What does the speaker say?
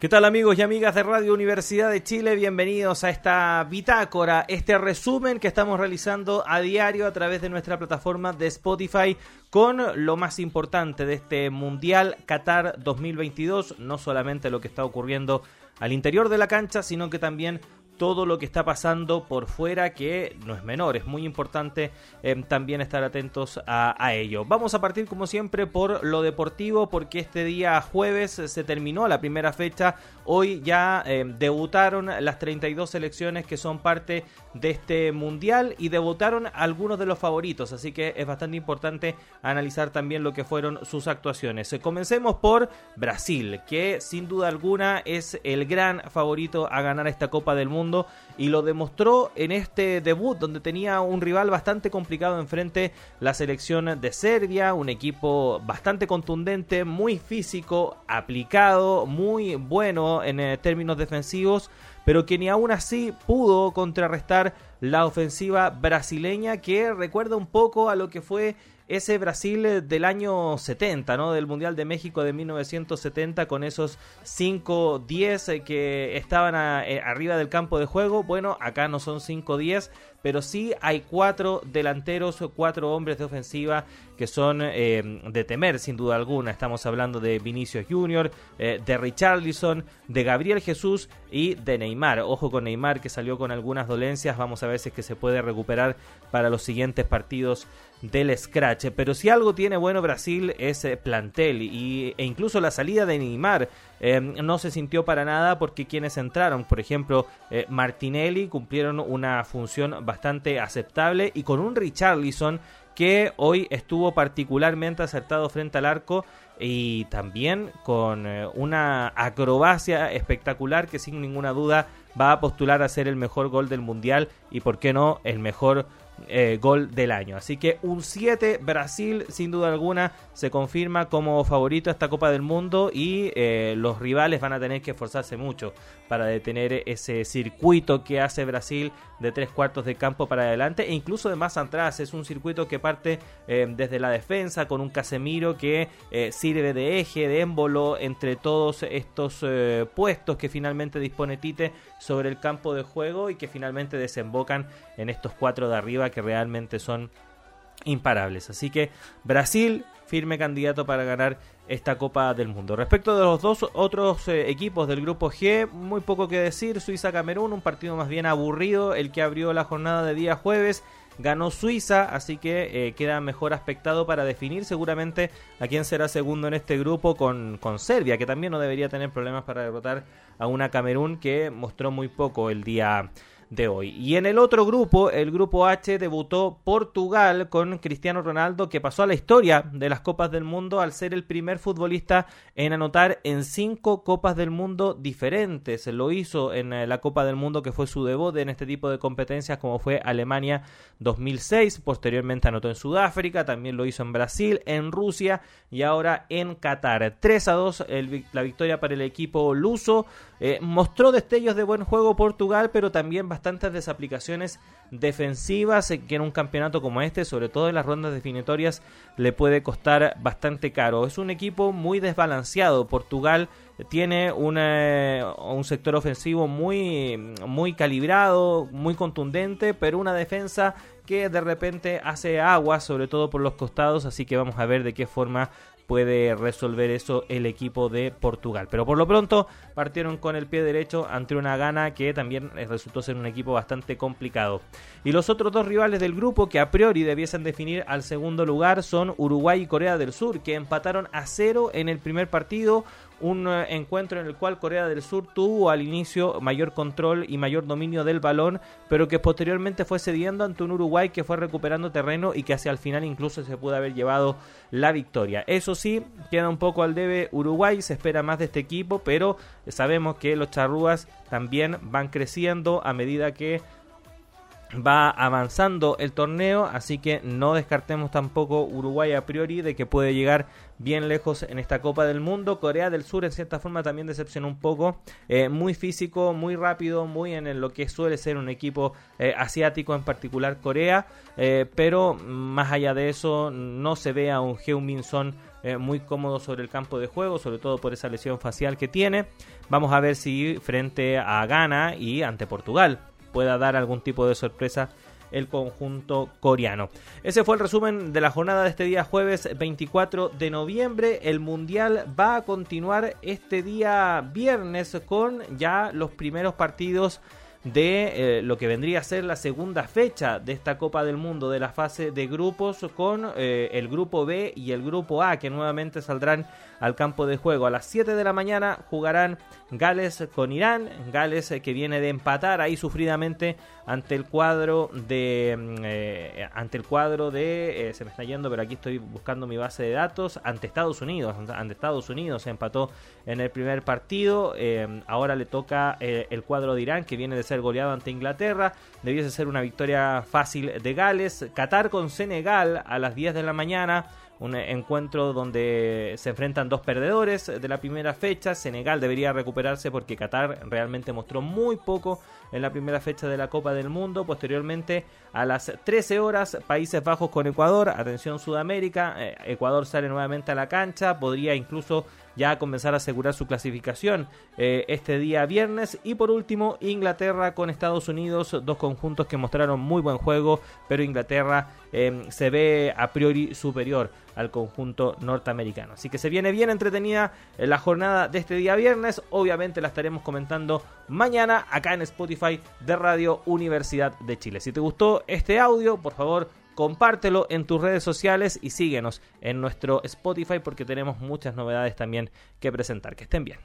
¿Qué tal amigos y amigas de Radio Universidad de Chile? Bienvenidos a esta bitácora, este resumen que estamos realizando a diario a través de nuestra plataforma de Spotify con lo más importante de este Mundial Qatar 2022, no solamente lo que está ocurriendo al interior de la cancha, sino que también todo lo que está pasando por fuera, que no es menor, es muy importante eh, también estar atentos a, ello. Vamos a partir como siempre por lo deportivo, porque este día jueves se terminó la primera fecha, hoy ya eh, debutaron las 32 selecciones que son parte de este mundial y debutaron algunos de los favoritos, así que es bastante importante analizar también lo que fueron sus actuaciones. Comencemos por Brasil, que sin duda alguna es el gran favorito a ganar esta Copa del Mundo y lo demostró en este debut donde tenía un rival bastante complicado enfrente la selección de Serbia, un equipo bastante contundente, muy físico, aplicado, muy bueno en eh, términos defensivos, pero que ni aún así pudo contrarrestar la ofensiva brasileña que recuerda un poco a lo que fue ese Brasil del año 70, ¿no? Del Mundial de México de 1970 con esos 5-10 eh, que estaban eh, arriba del campo de juego. Bueno, acá no son 5-10, pero sí hay cuatro delanteros, cuatro hombres de ofensiva que son eh, de temer sin duda alguna. Estamos hablando de Vinicius Junior, de Richarlison, de Gabriel Jesús y de Neymar. Ojo con Neymar que salió con algunas dolencias, vamos a ver si es que se puede recuperar para los siguientes partidos del Scratch. Pero si algo tiene bueno Brasil es eh, plantel y, e incluso la salida de Neymar eh, no se sintió para nada porque quienes entraron, por ejemplo eh, Martinelli, cumplieron una función bastante aceptable y con un Richarlison que hoy estuvo particularmente acertado frente al arco y también con una acrobacia espectacular que sin ninguna duda va a postular a ser el mejor gol del mundial y por qué no el mejor eh, gol del año. Así que un 7, Brasil sin duda alguna se confirma como favorito a esta Copa del Mundo y eh, los rivales van a tener que esforzarse mucho para detener ese circuito que hace Brasil de tres cuartos de campo para adelante e incluso de más atrás. Es un circuito que parte eh, desde la defensa con un Casemiro que sirve de eje, de émbolo entre todos estos puestos que finalmente dispone Tite sobre el campo de juego y que finalmente desembocan en estos cuatro de arriba que realmente son imparables. Así que Brasil, firme candidato para ganar esta Copa del Mundo. Respecto de los dos otros eh, equipos del grupo G, muy poco que decir. Suiza-Camerún, un partido más bien aburrido, el que abrió la jornada de día jueves. Ganó Suiza, así que eh, queda mejor aspectado para definir seguramente a quién será segundo en este grupo con, con Serbia, que también no debería tener problemas para derrotar a una Camerún que mostró muy poco el día de hoy. Y en el otro grupo, el grupo H, debutó Portugal con Cristiano Ronaldo, que pasó a la historia de las Copas del Mundo al ser el primer futbolista en anotar en cinco Copas del Mundo diferentes. Lo hizo en eh, la Copa del Mundo, que fue su debut en este tipo de competencias, como fue Alemania 2006. Posteriormente anotó en Sudáfrica, también lo hizo en Brasil, en Rusia y ahora en Qatar. 3 a 2 la victoria para el equipo luso. Eh, mostró destellos de buen juego Portugal, pero también bastantes desaplicaciones defensivas que en un campeonato como este, sobre todo en las rondas definitorias, le puede costar bastante caro. Es un equipo muy desbalanceado. Portugal tiene un sector ofensivo muy, muy calibrado, muy contundente, pero una defensa que de repente hace agua, sobre todo por los costados, así que vamos a ver de qué forma puede resolver eso el equipo de Portugal. Pero por lo pronto partieron con el pie derecho ante una gana que también resultó ser un equipo bastante complicado. Y los otros dos rivales del grupo que a priori debiesen definir al segundo lugar son Uruguay y Corea del Sur, que empataron a cero en el primer partido un eh, encuentro en el cual Corea del Sur tuvo al inicio mayor control y mayor dominio del balón, pero que posteriormente fue cediendo ante un Uruguay que fue recuperando terreno y que hacia el final incluso se pudo haber llevado la victoria. Eso sí, queda un poco al debe Uruguay, se espera más de este equipo, pero sabemos que los charrúas también van creciendo a medida que va avanzando el torneo, así que no descartemos tampoco Uruguay a priori de que puede llegar bien lejos en esta Copa del Mundo. Corea del Sur en cierta forma también decepcionó un poco, eh, muy físico, muy rápido, muy en lo que suele ser un equipo eh, asiático, en particular Corea, eh, pero más allá de eso no se ve a un Heung-Min Son muy cómodo sobre el campo de juego, sobre todo por esa lesión facial que tiene. Vamos a ver si frente a Ghana y ante Portugal pueda dar algún tipo de sorpresa el conjunto coreano. Ese fue el resumen de la jornada de este día jueves 24 de noviembre. El Mundial va a continuar este día viernes con ya los primeros partidos de eh, lo que vendría a ser la segunda fecha de esta Copa del Mundo de la fase de grupos con eh, el grupo B y el grupo A que nuevamente saldrán al campo de juego. A las 7 de la mañana jugarán Gales con Irán, Gales eh, que viene de empatar ahí sufridamente ante el cuadro de mm, ante el cuadro de se me está yendo, pero aquí estoy buscando mi base de datos ante Estados Unidos, ante Estados Unidos se empató en el primer partido, ahora le toca el cuadro de Irán que viene de ser goleado ante Inglaterra, debiese ser una victoria fácil de Gales, Qatar con Senegal a las 10 de la mañana un encuentro donde se enfrentan dos perdedores de la primera fecha. Senegal debería recuperarse porque Qatar realmente mostró muy poco en la primera fecha de la Copa del Mundo. Posteriormente, a las 13 horas, Países Bajos con Ecuador. Atención Sudamérica. Eh, Ecuador sale nuevamente a la cancha. Podría incluso ya comenzar a asegurar su clasificación eh, este día viernes. Y por último, Inglaterra con Estados Unidos, dos conjuntos que mostraron muy buen juego, pero Inglaterra em, se ve a priori superior al conjunto norteamericano. Así que se viene bien entretenida la jornada de este día viernes. Obviamente la estaremos comentando mañana acá en Spotify de Radio Universidad de Chile. Si te gustó este audio, por favor compártelo en tus redes sociales y síguenos en nuestro Spotify porque tenemos muchas novedades también que presentar. Que estén bien.